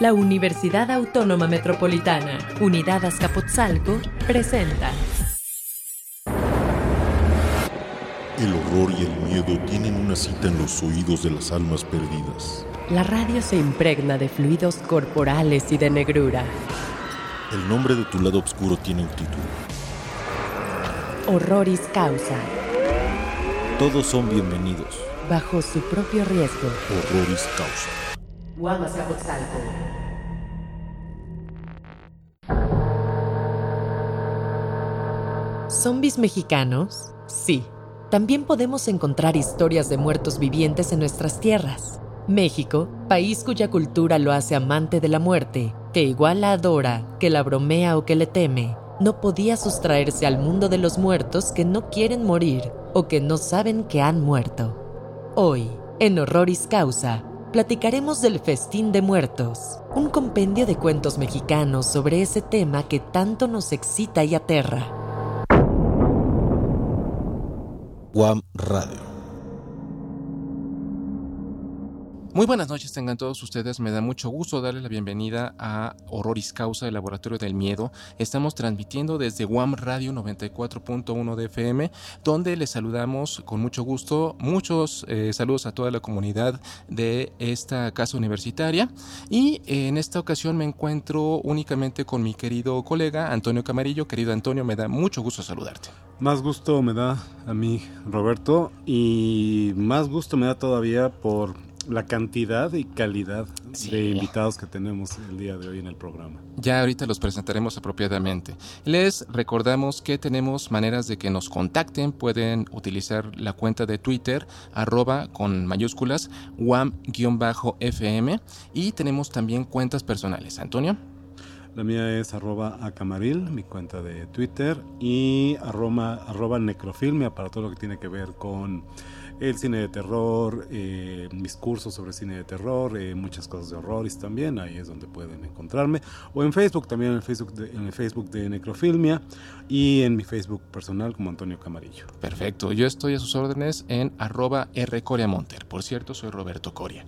La Universidad Autónoma Metropolitana, Unidad Azcapotzalco, presenta. El horror y el miedo tienen una cita en los oídos de las almas perdidas. La radio se impregna de fluidos corporales y de negrura. El nombre de tu lado oscuro tiene un título. Horroris causa. Todos son bienvenidos. Bajo su propio riesgo. Horroris causa. Guam Azcapotzalco. ¿Zombies mexicanos? Sí. También podemos encontrar historias de muertos vivientes en nuestras tierras. México, país cuya cultura lo hace amante de la muerte, que igual la adora, que la bromea o que le teme, no podía sustraerse al mundo de los muertos que no quieren morir o que no saben que han muerto. Hoy, en Horroris Causa, platicaremos del Festín de Muertos, un compendio de cuentos mexicanos sobre ese tema que tanto nos excita y aterra. Guam Radio. Muy buenas noches, tengan todos ustedes. Me da mucho gusto darles la bienvenida a Horroris Causa, el Laboratorio del Miedo. Estamos transmitiendo desde Guam Radio 94.1 de FM, donde les saludamos con mucho gusto. Muchos eh, saludos a toda la comunidad de esta casa universitaria. Y en esta ocasión me encuentro únicamente con mi querido colega Antonio Camarillo. Querido Antonio, me da mucho gusto saludarte. Más gusto me da a mí, Roberto, y más gusto me da todavía por la cantidad y calidad Sí. de invitados que tenemos el día de hoy en el programa. Ya ahorita los presentaremos apropiadamente. Les recordamos que tenemos maneras de que nos contacten. Pueden utilizar la cuenta de Twitter, arroba con mayúsculas, wam-fm. Y tenemos también cuentas personales. Antonio. La mía es arroba acamaril, mi cuenta de Twitter, y arroba, arroba necrofilmia para todo lo que tiene que ver con el cine de terror, eh, mis cursos sobre cine de terror, eh, muchas cosas de horrores también, ahí es donde pueden encontrarme. O en Facebook, también en el Facebook de, en el Facebook de Necrofilmia y en mi Facebook personal como Antonio Camarillo. Perfecto. Yo estoy a sus órdenes en arroba rcoriamonter. Por cierto, soy Roberto Coria.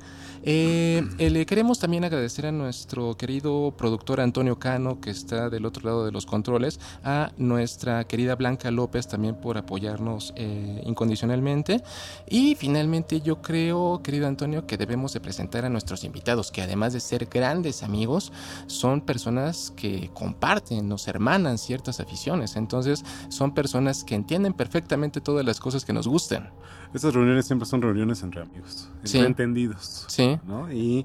Eh, eh, le queremos también agradecer a nuestro querido productor Antonio Cano, que está del otro lado de los controles, a nuestra querida Blanca López también por apoyarnos eh, incondicionalmente. Y finalmente yo creo, querido Antonio, que debemos de presentar a nuestros invitados, que además de ser grandes amigos, son personas que comparten, nos hermanan ciertas aficiones. Entonces son personas que entienden perfectamente todas las cosas que nos gustan. Estas reuniones siempre son reuniones entre amigos, entre Sí. entendidos. Sí. ¿no? Y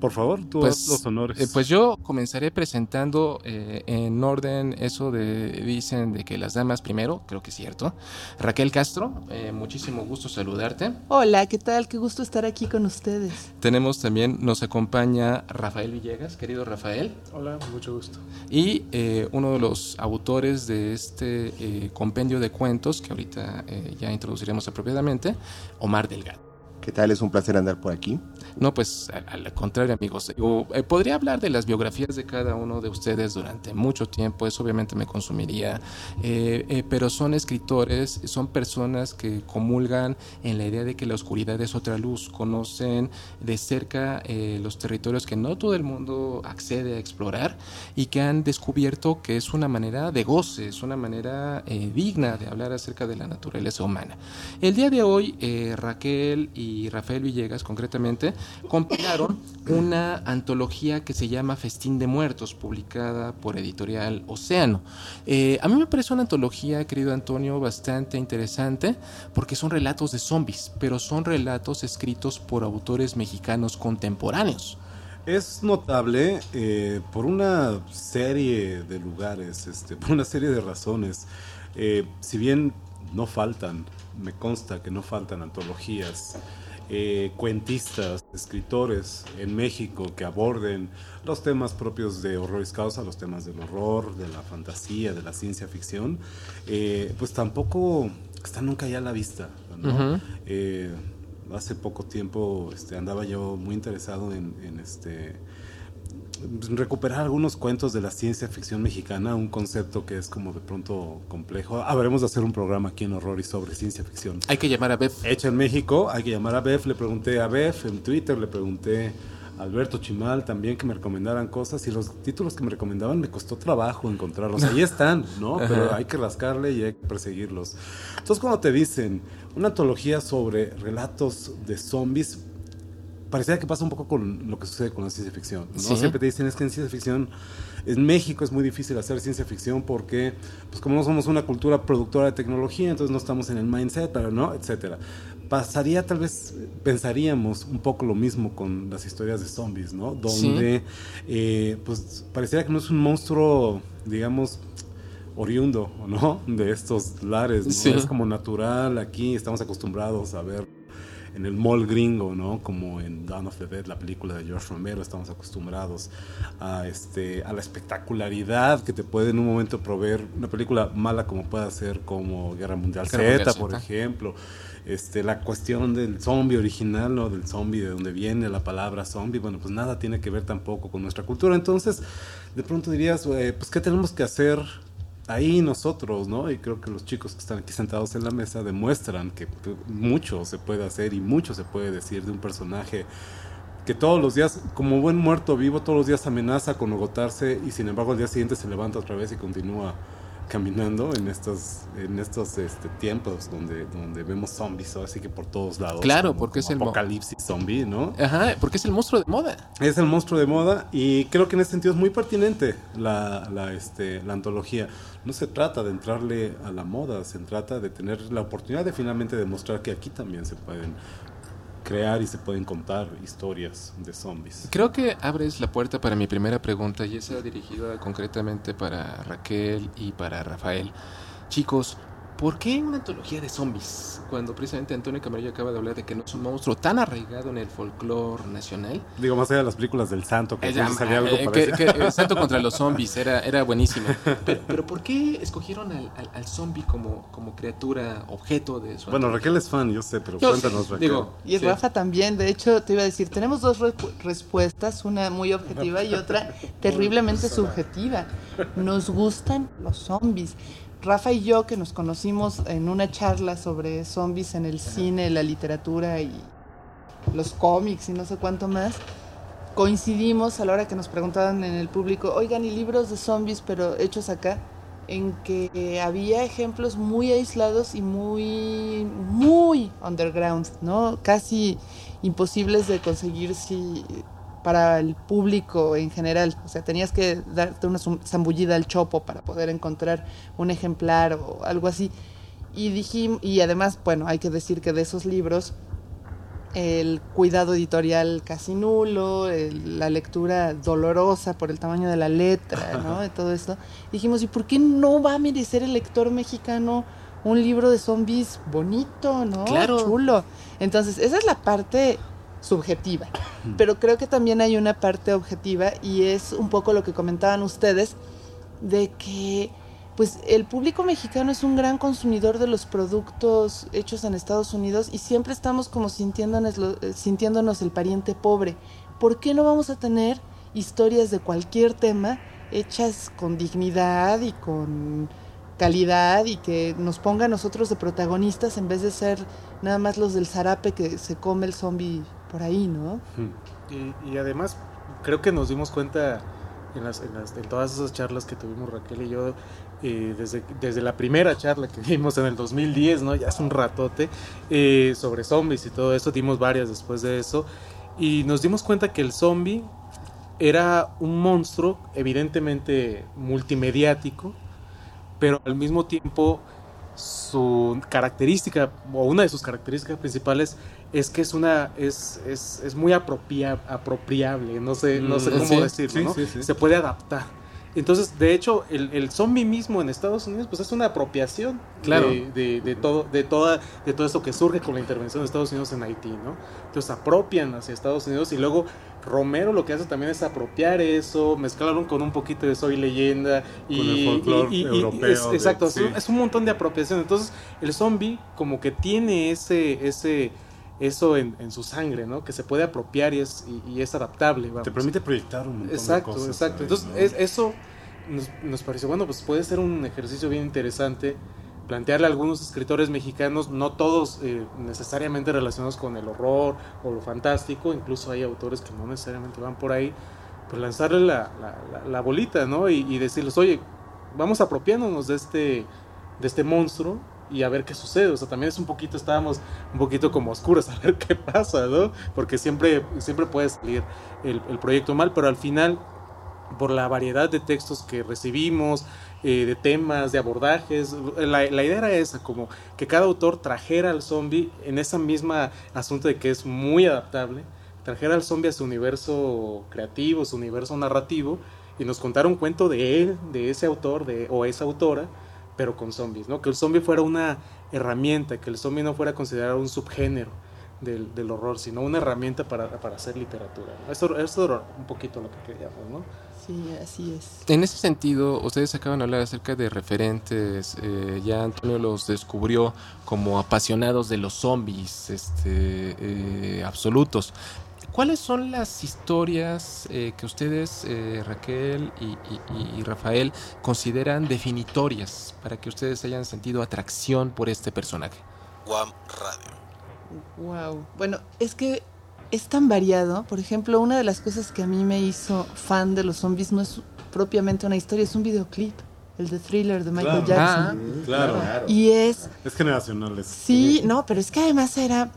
por favor, tú Pues, los honores. Eh, pues yo comenzaré presentando eh, en orden eso de dicen de que las damas primero, creo que es cierto. Raquel Castro, eh, muchísimo gusto saludarte. Hola, ¿qué tal? Qué gusto estar aquí con ustedes. Tenemos también, nos acompaña Rafael Villegas, querido Rafael, Hola, mucho gusto. y eh, uno de los autores de este eh, compendio de cuentos que ahorita eh, ya introduciremos apropiadamente, Omar Delgado. ¿Qué tal? Es un placer andar por aquí. No, pues al, al contrario, amigos. Eh, podría hablar de las biografías de cada uno de ustedes durante mucho tiempo, eso obviamente me consumiría, eh, eh, pero son escritores, son personas que comulgan en la idea de que la oscuridad es otra luz, conocen de cerca los territorios que no todo el mundo accede a explorar y que han descubierto que es una manera de goce, es una manera digna de hablar acerca de la naturaleza humana. El día de hoy, Raquel y Rafael Villegas, concretamente, compilaron una antología que se llama Festín de Muertos, publicada por Editorial Océano. Eh, a mí me parece una antología, querido Antonio, bastante interesante, porque son relatos de zombies, pero son relatos escritos por autores mexicanos contemporáneos. Es notable eh, por una serie de lugares, este, por una serie de razones. Eh, si bien no faltan, me consta que no faltan antologías, eh, cuentistas, escritores en México que aborden los temas propios de horroris causa, los temas del horror, de la fantasía, de la ciencia ficción, eh, pues tampoco están nunca ya a la vista. Eh, hace poco tiempo este, andaba yo muy interesado en, en, este recuperar algunos cuentos de la ciencia ficción mexicana, un concepto que es como de pronto complejo. Habremos de hacer un programa aquí en Horror y sobre ciencia ficción. Hay que llamar a Beth. Hecha en México, hay que llamar a Beth, le pregunté a Beth en Twitter, le pregunté Alberto Chimal también que me recomendaran cosas y los títulos que me recomendaban me costó trabajo encontrarlos. Ahí están, ¿no? Pero hay que rascarle y hay que perseguirlos. Entonces cuando te dicen una antología sobre relatos de zombies, parecía que pasa un poco con lo que sucede con la ciencia ficción. ¿no? Sí. Siempre te dicen es que en ciencia ficción, en México es muy difícil hacer ciencia ficción porque, pues como no somos una cultura productora de tecnología, entonces no estamos en el mindset, no, etcétera. Pasaría tal vez, pensaríamos un poco lo mismo con las historias de zombies, ¿no? Donde, eh, pues pareciera que no es un monstruo, digamos, oriundo, ¿no? De estos lares, ¿no? Sí. Es como natural aquí, estamos acostumbrados a ver en el mall gringo, ¿no? Como en Dawn of the Dead, la película de George Romero, estamos acostumbrados a este a la espectacularidad que te puede en un momento proveer una película mala como pueda ser como Guerra Mundial Z, por ejemplo. Este, la cuestión del zombie original, ¿no? Del zombie, de donde viene la palabra zombie, bueno, pues nada tiene que ver tampoco con nuestra cultura. Entonces, de pronto dirías, eh, pues, ¿qué tenemos que hacer ahí nosotros, ¿no? Y creo que los chicos que están aquí sentados en la mesa demuestran que pues, mucho se puede hacer y mucho se puede decir de un personaje que todos los días, como buen muerto vivo, todos los días amenaza con agotarse y sin embargo al día siguiente se levanta otra vez y continúa caminando en estos en estos este, tiempos donde donde vemos zombies así que por todos lados Claro, como- porque es el apocalipsis zombie no Ajá, porque es el monstruo de moda. es el monstruo de moda y creo que en ese sentido es muy pertinente la, la, este, la antología. No se trata de entrarle a la moda, se trata de tener la oportunidad de finalmente demostrar que aquí también se pueden crear y se pueden contar historias de zombies. Creo que abres la puerta para mi primera pregunta y esa dirigida concretamente para Raquel y para Rafael. Chicos, ¿por qué una antología de zombies? Cuando precisamente Antonio Camarillo acaba de hablar de que no es un monstruo tan arraigado en el folclore nacional. Digo, más allá de las películas del santo, que Eh, entonces ya, había algo eh, parecido. que, que, eh, Santo contra los zombies era, era buenísimo. Pero, pero ¿por qué escogieron al, al, al zombie como, como criatura, objeto de su Bueno, antología? Raquel es fan, yo sé, pero Yo cuéntanos, sí, Raquel. digo, Y Sí. Rafa también, de hecho, te iba a decir, tenemos dos repu- respuestas, una muy objetiva y otra terriblemente subjetiva. Nos gustan los zombies. Rafa y yo, que nos conocimos en una charla sobre zombies en el cine, la literatura y los cómics y no sé cuánto más, coincidimos a la hora que nos preguntaban en el público, oigan, y libros de zombies, pero hechos acá, en que había ejemplos muy aislados y muy, muy underground, ¿no? Casi imposibles de conseguir si para el público en general. O sea, tenías que darte una zambullida al chopo para poder encontrar un ejemplar o algo así. Y dijimos, y además, bueno, hay que decir que de esos libros el cuidado editorial casi nulo, el- la lectura dolorosa por el tamaño de la letra, ¿no? De todo esto. Dijimos, ¿y por qué no va a merecer el lector mexicano un libro de zombies bonito, ¿no? Claro. Chulo. Entonces, esa es la parte subjetiva. Pero creo que también hay una parte objetiva y es un poco lo que comentaban ustedes de que pues el público mexicano es un gran consumidor de los productos hechos en Estados Unidos y siempre estamos como sintiéndonos, eh, sintiéndonos el pariente pobre. ¿Por qué no vamos a tener historias de cualquier tema hechas con dignidad y con calidad y que nos ponga a nosotros de protagonistas en vez de ser nada más los del zarape que se come el zombie por ahí, ¿no? Y, además, creo que nos dimos cuenta en, las, en, las- en todas esas charlas que tuvimos Raquel y yo, eh, desde, desde la primera charla que dimos en el 2010, ¿no? Ya es un ratote, eh, sobre zombies y todo eso, dimos varias después de eso, y nos dimos cuenta que el zombie era un monstruo evidentemente multimediático, pero al mismo tiempo su característica o una de sus características principales es que es una es, es, es muy apropia- apropiable no sé no sé Mm, cómo sí, decirlo ¿no? sí, sí. se puede adaptar entonces de hecho el, el zombie mismo en Estados Unidos pues es una apropiación Claro. de, de, de todo de toda de todo esto que surge con la intervención de Estados Unidos en Haití no entonces apropian hacia Estados Unidos y luego Romero lo que hace también es apropiar eso mezclarlo con un poquito de soy leyenda y Con el folclore y- y- es- exacto es sí. un- es un montón de apropiación. Entonces, el zombie como que tiene ese, ese, eso en, en su sangre, ¿no? Que se puede apropiar y es, y, y es adaptable. vamos. Te permite proyectar un montón Exacto, de cosas. exacto. ahí, Entonces, eso nos, nos pareció, bueno, pues puede ser un ejercicio bien interesante plantearle a algunos escritores mexicanos, no todos eh, necesariamente relacionados con el horror o lo fantástico, incluso hay autores que no necesariamente van por ahí, pues lanzarle la, la, la, bolita, ¿no? Y, y, decirles, oye, vamos apropiándonos de este, de este monstruo y a ver qué sucede. O sea, también es un poquito, estábamos un poquito como oscuros a ver qué pasa, ¿no? Porque siempre, siempre puede salir el, el proyecto mal, pero al final, por la variedad de textos que recibimos, eh, de temas, de abordajes. La, la, idea era esa, como que cada autor trajera al zombie en esa misma asunto de que es muy adaptable, trajera al zombie a su universo creativo, su universo narrativo, y nos contara un cuento de él, de ese autor de, o esa autora, pero con zombies, ¿no? Que el zombie fuera una herramienta, que el zombie no fuera considerado un subgénero. Del, del horror, sino una herramienta para, para hacer literatura. ¿no? Eso, eso era un poquito lo que queríamos, ¿no? Sí, así es. En ese sentido, ustedes acaban de hablar acerca de referentes. Eh, ya Antonio los descubrió como apasionados de los zombies este, eh, absolutos. ¿Cuáles son las historias eh, que ustedes, eh, Raquel y, y, y, Rafael, consideran definitorias para que ustedes hayan sentido atracción por este personaje? Guam Radio. Wow. Bueno, es que es tan variado. Por ejemplo, una de las cosas que a mí me hizo fan de los zombies no es propiamente una historia, es un videoclip. El de Thriller de Michael claro. Jackson. Ah, claro. Y es... Es generacional. Es, sí, no, pero es que además era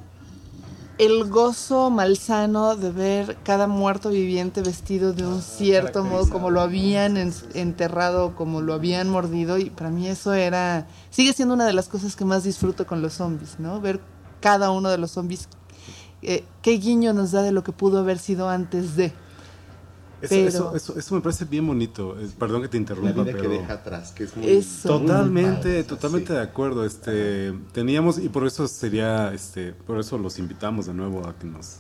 el gozo malsano de ver cada muerto viviente vestido de un cierto modo, como lo habían enterrado, como lo habían mordido. Y para mí eso era... Sigue siendo una de las cosas que más disfruto con los zombies, ¿no? Ver cada uno de los zombies eh, qué guiño nos da de lo que pudo haber sido antes de. Eso, pero, eso, eso, eso, me parece bien bonito. Perdón que te interrumpa. La vida pero que deja atrás, que es muy. Eso. Totalmente, muy totalmente sí. de acuerdo. Este, teníamos, y por eso sería, este, por eso los invitamos de nuevo a que nos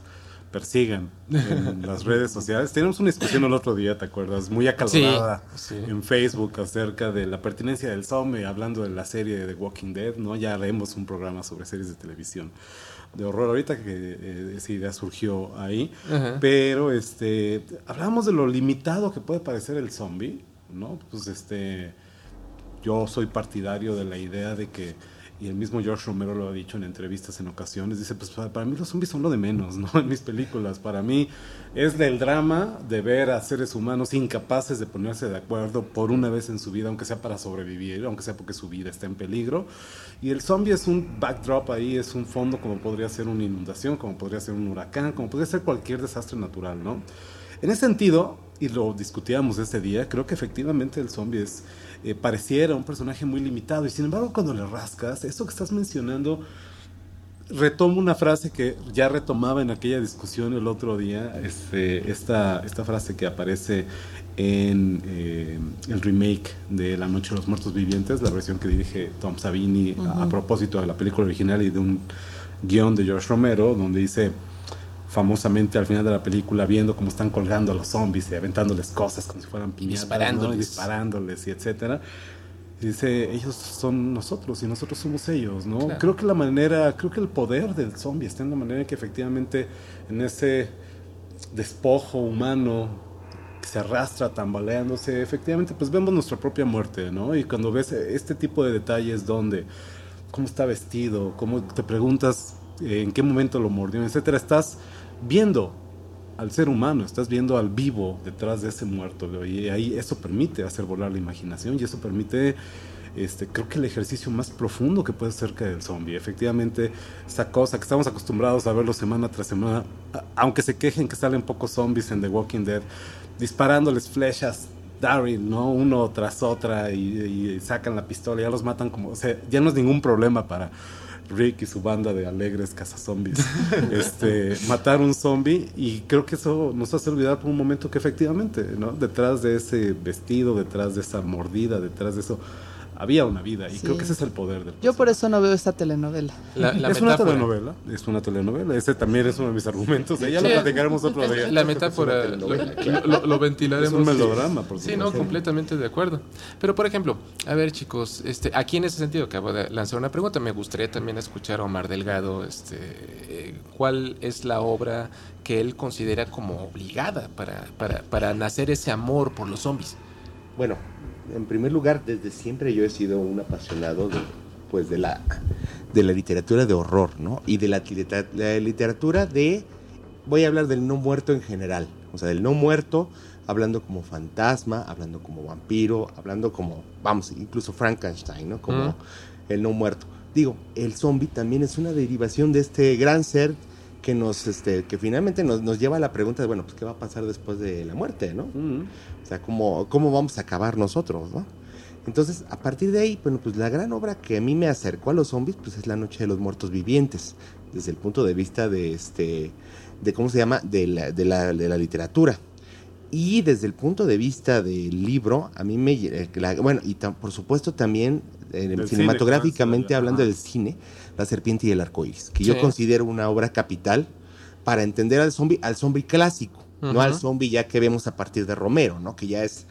persigan en las redes sociales. Teníamos una discusión el otro día, ¿te acuerdas? Muy acalorada sí, sí. en Facebook acerca de la pertinencia del zombie, hablando de la serie de The Walking Dead, ¿no? Ya haremos un programa sobre series de televisión de horror ahorita que eh, esa idea surgió ahí, pero este hablábamos de lo limitado que puede parecer el zombie, ¿no? Pues este yo soy partidario de la idea de que y el mismo George Romero lo ha dicho en entrevistas en ocasiones, dice, pues para, mí los zombies son lo de menos, ¿no? En mis películas, para mí es el drama de ver a seres humanos incapaces de ponerse de acuerdo por una vez en su vida, aunque sea para sobrevivir, aunque sea porque su vida está en peligro. Y el zombie es un backdrop ahí, es un fondo como podría ser una inundación, como podría ser un huracán, como podría ser cualquier desastre natural, ¿no? En ese sentido, y lo discutíamos este día, creo que efectivamente el zombie es eh, pareciera un personaje muy limitado y sin embargo cuando le rascas, eso que estás mencionando retomo una frase que ya retomaba en aquella discusión el otro día, este, esta, esta frase que aparece en eh, el remake de La Noche de los Muertos Vivientes, la versión que dirige Tom Savini uh -huh. a, a, propósito de la película original y de un guion de George Romero, donde dice famosamente al final de la película viendo cómo están colgando a los zombies y aventándoles cosas como si fueran piñatas, disparándoles, ¿no? disparándoles y etcétera. Y dice, ellos son nosotros y nosotros somos ellos, ¿no? Claro. Creo que la manera, creo que el poder del zombie está en la manera en que efectivamente en ese despojo humano que se arrastra tambaleándose, efectivamente pues vemos nuestra propia muerte, ¿no? Y cuando ves este tipo de detalles donde cómo está vestido, cómo te preguntas en qué momento lo mordió, etcétera, estás viendo al ser humano, estás viendo al vivo detrás de ese muerto y ahí eso permite hacer volar la imaginación y eso permite este, creo que el ejercicio más profundo que puede ser cerca del zombie. Efectivamente, esa cosa que estamos acostumbrados a verlo semana tras semana, aunque se quejen que salen pocos zombies en The Walking Dead, disparándoles flechas Daryl, ¿no? Uno tras otra y, y, sacan la pistola, ya los matan como, o sea, ya no es ningún problema para Rick y su banda de alegres cazazombies este, matar un zombie y creo que eso nos hace olvidar por un momento que efectivamente, ¿no? Detrás de ese vestido, detrás de esa mordida, detrás de eso había una vida y sí. creo que ese es el poder del Yo por eso no veo esta telenovela. La, la es metáfora. una telenovela, es una telenovela, ese también es uno de mis argumentos, ya sí. lo platicaremos otro día. La metáfora lo, lo, lo, ventilaremos. Es un melodrama, por Sí, no, completamente de acuerdo. Pero por ejemplo, a ver chicos, este, aquí en ese sentido acabo de lanzar una pregunta, me gustaría también escuchar a Omar Delgado, este, ¿cuál es la obra que él considera como obligada para, para, para nacer ese amor por los zombies? Bueno, en primer lugar, desde siempre yo he sido un apasionado de, pues de la, de la literatura de horror, ¿no? Y de la, litera- la literatura de, voy a hablar del no muerto en general, o sea, del no muerto, hablando como fantasma, hablando como vampiro, hablando como, vamos, incluso Frankenstein, ¿no? Como Mm. el no muerto. Digo, el zombie también es una derivación de este gran ser que nos, este, que finalmente nos, nos lleva a la pregunta de, bueno, pues, ¿qué va a pasar después de la muerte, no? O sea, ¿cómo, cómo vamos a acabar nosotros, no? Entonces, a partir de ahí, bueno, pues la gran obra que a mí me acercó a los zombies, pues es La Noche de los Muertos Vivientes, desde el punto de vista de este, de cómo se llama, de la, de la, de la literatura. Y desde el punto de vista del libro, a mí me, eh, la- bueno, y por supuesto también eh, cine, cinematográficamente claro, hablando del cine, La Serpiente y el Arco Iris, que yo considero una obra capital para entender al zombie, al zombie clásico, no al zombie ya que vemos a partir de Romero, ¿no? Que ya es,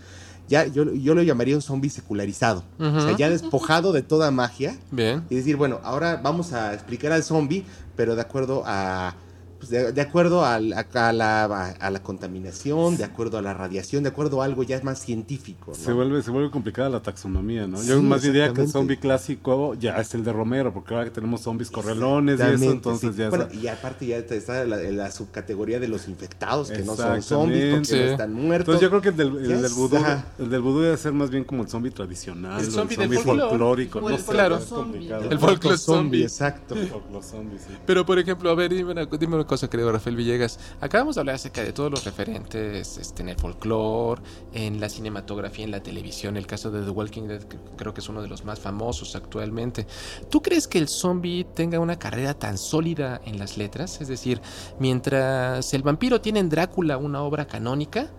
ya yo, yo lo llamaría un zombie secularizado, o sea, ya despojado de toda magia Bien. y decir, bueno, ahora vamos a explicar al zombie, pero de acuerdo a pues, de, de acuerdo al- a, a la, a la contaminación, de acuerdo a la radiación, de acuerdo a algo ya más científico. ¿no? Se vuelve, se vuelve complicada la taxonomía, ¿no? Sí, Yo más diría que el zombie clásico ya es el de Romero, porque ahora que tenemos zombies correlones y eso, entonces sí. ya Bueno, es- y aparte ya está la, la subcategoría de los infectados, que no son zombies, porque Sí. no están muertos. Entonces yo creo que el del, el del es- vudú, el del vudú debe ser más bien como el zombie tradicional, El zombie del folclore. folclórico, no el sé, claro. es complicado. El folclore zombie, zombie. exacto. Folclore zombie, sí. Pero, por ejemplo, a ver, dime una, dime una cosa, querido Rafael Villegas. Acabamos de hablar acerca de todos los referentes este, en el folclore, en la cinematografía, en la televisión. El caso de The Walking Dead, creo que es uno de los más famosos actualmente. ¿Tú crees que el zombie tenga una carrera tan sólida en las letras? Es decir, mientras el vampiro tiene en Drácula una obra canónica,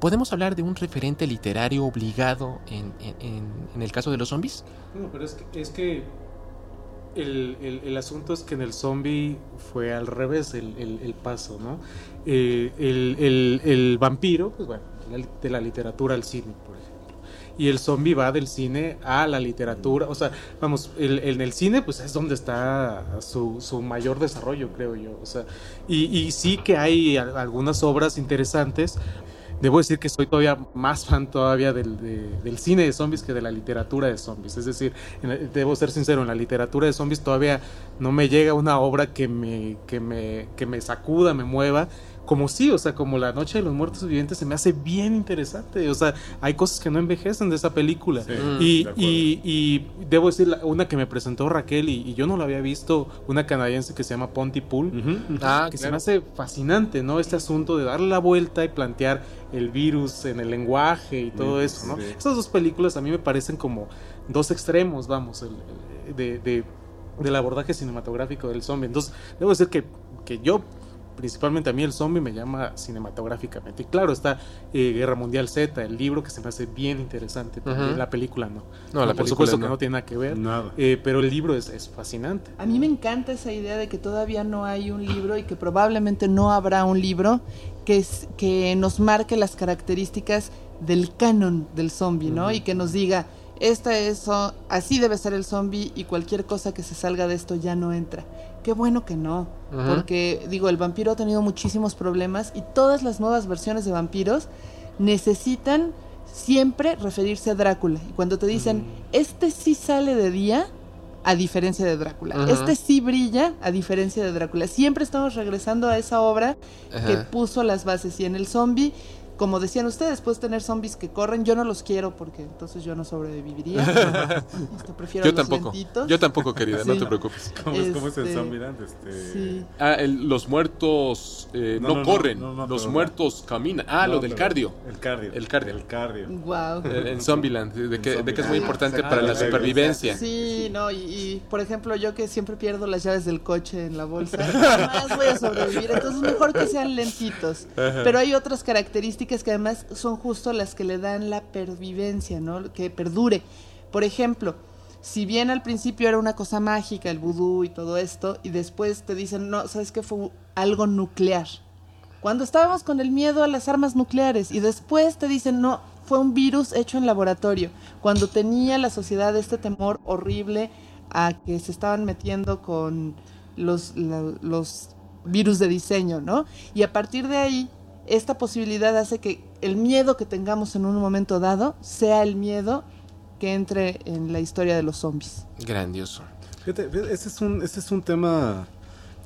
¿podemos hablar de un referente literario obligado en, el caso de los zombies? No, pero es que el, el- asunto es que en el zombie fue al revés el, el- paso, ¿no? Eh, el, vampiro, pues bueno, de la literatura al cine, por ejemplo. Y el zombie va del cine a la literatura. O sea, vamos, en el cine, pues es donde está su, su mayor desarrollo, creo yo. O sea, y, sí que hay al- algunas obras interesantes. Debo decir que soy todavía más fan todavía del, de- del cine de zombies que de la literatura de zombies. Es decir, debo ser sincero, en la literatura de zombies todavía no me llega una obra que me, que me, que me sacuda, me mueva. Como sí, o sea, como La Noche de los Muertos Vivientes se me hace bien interesante. O sea, hay cosas que no envejecen de esa película. Sí, y, de acuerdo. y, y debo decir, la- una que me presentó Raquel y, y yo no la había visto, una canadiense que se llama Pontypool Ujú. Ah, que se me hace fascinante, ¿no? Este asunto de darle la vuelta y plantear el virus en el lenguaje y todo Sí, eso, ¿no? sí. Estas dos películas a mí me parecen como dos extremos, vamos, el- el- de, de- del abordaje cinematográfico del zombie. Entonces, debo decir que, que yo, principalmente a mí el zombie me llama cinematográficamente. Y claro, está eh, Guerra Mundial Z, el libro que se me hace bien interesante, también la película no. No, la por película supuesto no. que no tiene nada que ver, Nada. eh, pero el libro es, es fascinante. A mí me encanta esa idea de que todavía no hay un libro y que probablemente no habrá un libro que, es- que nos marque las características del canon del zombie, ¿no? Y que nos diga, esta es, así debe ser el zombie y cualquier cosa que se salga de esto ya no entra. Qué bueno que no, porque digo, el vampiro ha tenido muchísimos problemas y todas las nuevas versiones de vampiros necesitan siempre referirse a Drácula. Y cuando te dicen, este sí sale de día, a diferencia de Drácula. Este sí brilla, a diferencia de Drácula. Siempre estamos regresando a esa obra que puso las bases. Y en el zombie, como decían ustedes, puedes tener zombies que corren. Yo no los quiero porque entonces yo no sobreviviría. Este, prefiero Yo los tampoco. lentitos. Yo tampoco, querida, no te preocupes. ¿Cómo, es, cómo es el Este, zombie Dante? Este... Sí. Ah, el- los muertos eh, No, no, no, no, corren, no, no, los pero- muertos caminan. Ah, No, lo del cardio. El cardio. El cardio. El cardio. Wow. Eh, En Zombieland, de que, de que es muy Zombieland. importante Ah, para la supervivencia. Sí, no, y, y, por ejemplo, yo que siempre pierdo las llaves del coche en la bolsa, jamás voy a sobrevivir, entonces mejor que sean lentitos. Pero hay otras características que además son justo las que le dan la pervivencia, ¿no? Que perdure. Por ejemplo, si bien al principio era una cosa mágica, el vudú y todo esto, y después te dicen, no, ¿sabes qué? Fue algo nuclear. Cuando estábamos con el miedo a las armas nucleares y después te dicen, no, fue un virus hecho en laboratorio. Cuando tenía la sociedad este temor horrible a que se estaban metiendo con los virus de diseño, ¿no? Y a partir de ahí, esta posibilidad hace que el miedo que tengamos en un momento dado sea el miedo que entre en la historia de los zombies. Grandioso. Fíjate, ese es un, ese es un tema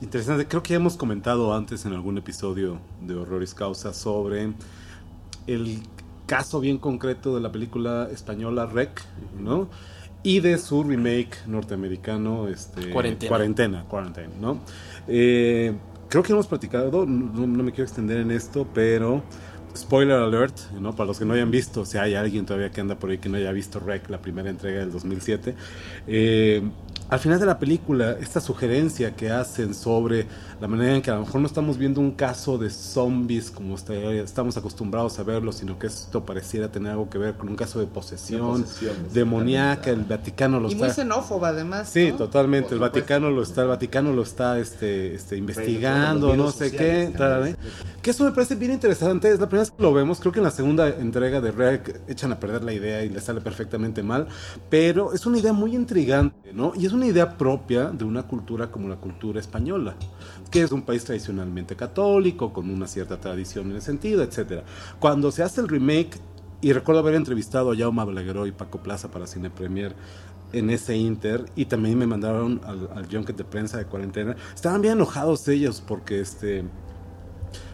interesante. Creo que ya hemos comentado antes en algún episodio de Horroris Causa sobre el caso bien concreto de la película española Rec, ¿no? Y de su remake norteamericano, este, Cuarentena. Cuarentena, Quarantine, ¿no? Eh, creo que hemos platicado, no, me quiero extender en esto, pero spoiler alert, ¿no? Para los que no hayan visto, si hay alguien todavía que anda por ahí que no haya visto Rec, la primera entrega del 2007, eh, al final de la película, esta sugerencia que hacen sobre la manera en que a lo mejor no estamos viendo un caso de zombies como estamos acostumbrados a verlo, sino que esto pareciera tener algo que ver con un caso de posesión, demoníaca, el Vaticano lo Y muy está... xenófoba además. Sí, ¿no? totalmente. El Vaticano lo está, el Vaticano lo está, este, este, investigando, no sé qué. tal, ¿eh? Que eso me parece bien interesante. Es la primera vez que lo vemos. Creo que en la segunda entrega de Rec echan a perder la idea y le sale perfectamente mal. Pero es una idea muy intrigante, ¿no? Y es una idea propia de una cultura como la cultura española, que es un país tradicionalmente católico, con una cierta tradición en ese sentido, etcétera. Cuando se hace el remake y recuerdo haber entrevistado a Jaume Balagueró y Paco Plaza para Cine Premier en ese Inter y también me mandaron al, al junket de prensa de cuarentena. Estaban bien enojados ellos porque este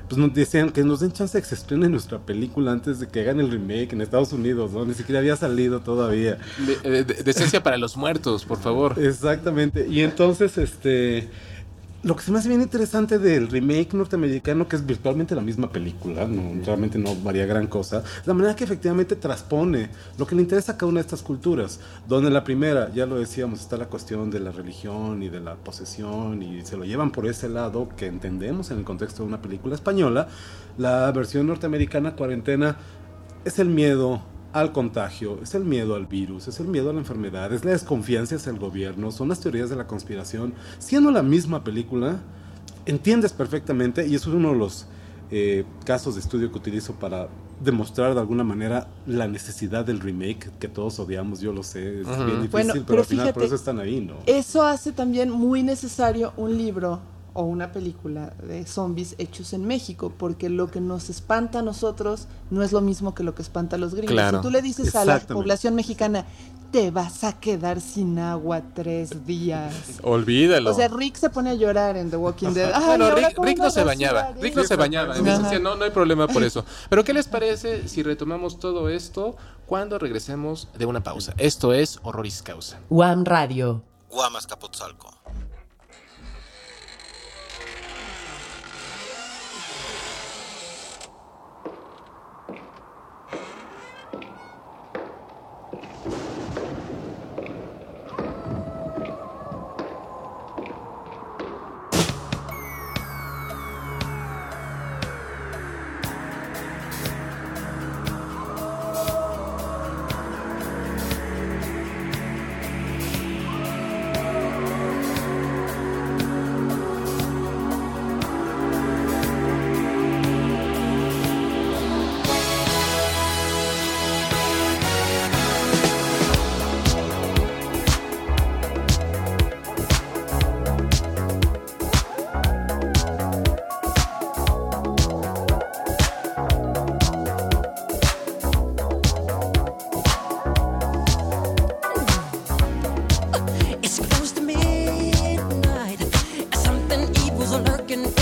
pues nos decían que nos den chance de que se estrene nuestra película antes de que hagan el remake en Estados Unidos, ¿no? Ni siquiera había salido todavía. De- de- de- decencia para los muertos, por favor. Exactamente. Y entonces, este. Lo que se me hace bien interesante del remake norteamericano, que es virtualmente la misma película, no, realmente no varía gran cosa, la manera que efectivamente transpone lo que le interesa a cada una de estas culturas. Donde la primera, ya lo decíamos, está la cuestión de la religión y de la posesión, y se lo llevan por ese lado que entendemos en el contexto de una película española. La versión norteamericana, cuarentena, es el miedo al contagio, es el miedo al virus, es el miedo a la enfermedad, es la desconfianza hacia el gobierno, son las teorías de la conspiración. Siendo la misma película, entiendes perfectamente, y eso es uno de los eh, casos de estudio que utilizo para demostrar de alguna manera la necesidad del remake que todos odiamos, yo lo sé, es bien difícil, Bueno, pero, pero al final por fíjate, eso están ahí, ¿no? Eso hace también muy necesario un libro o una película de zombies hechos en México, porque lo que nos espanta a nosotros no es lo mismo que lo que espanta a los gringos. Claro. Si tú le dices a la población mexicana, te vas a quedar sin agua tres días. Olvídalo. O sea, Rick se pone a llorar en The Walking Dead. Ay, Bueno, ¿ahora Rick, Rick no se bañaba. Rick no se bañaba. Entonces no, no hay problema por eso. Pero ¿qué les parece si retomamos todo esto cuando regresemos de una pausa? Esto es Horroris Causa. Guam Radio. Guamas Capotzalco. looking for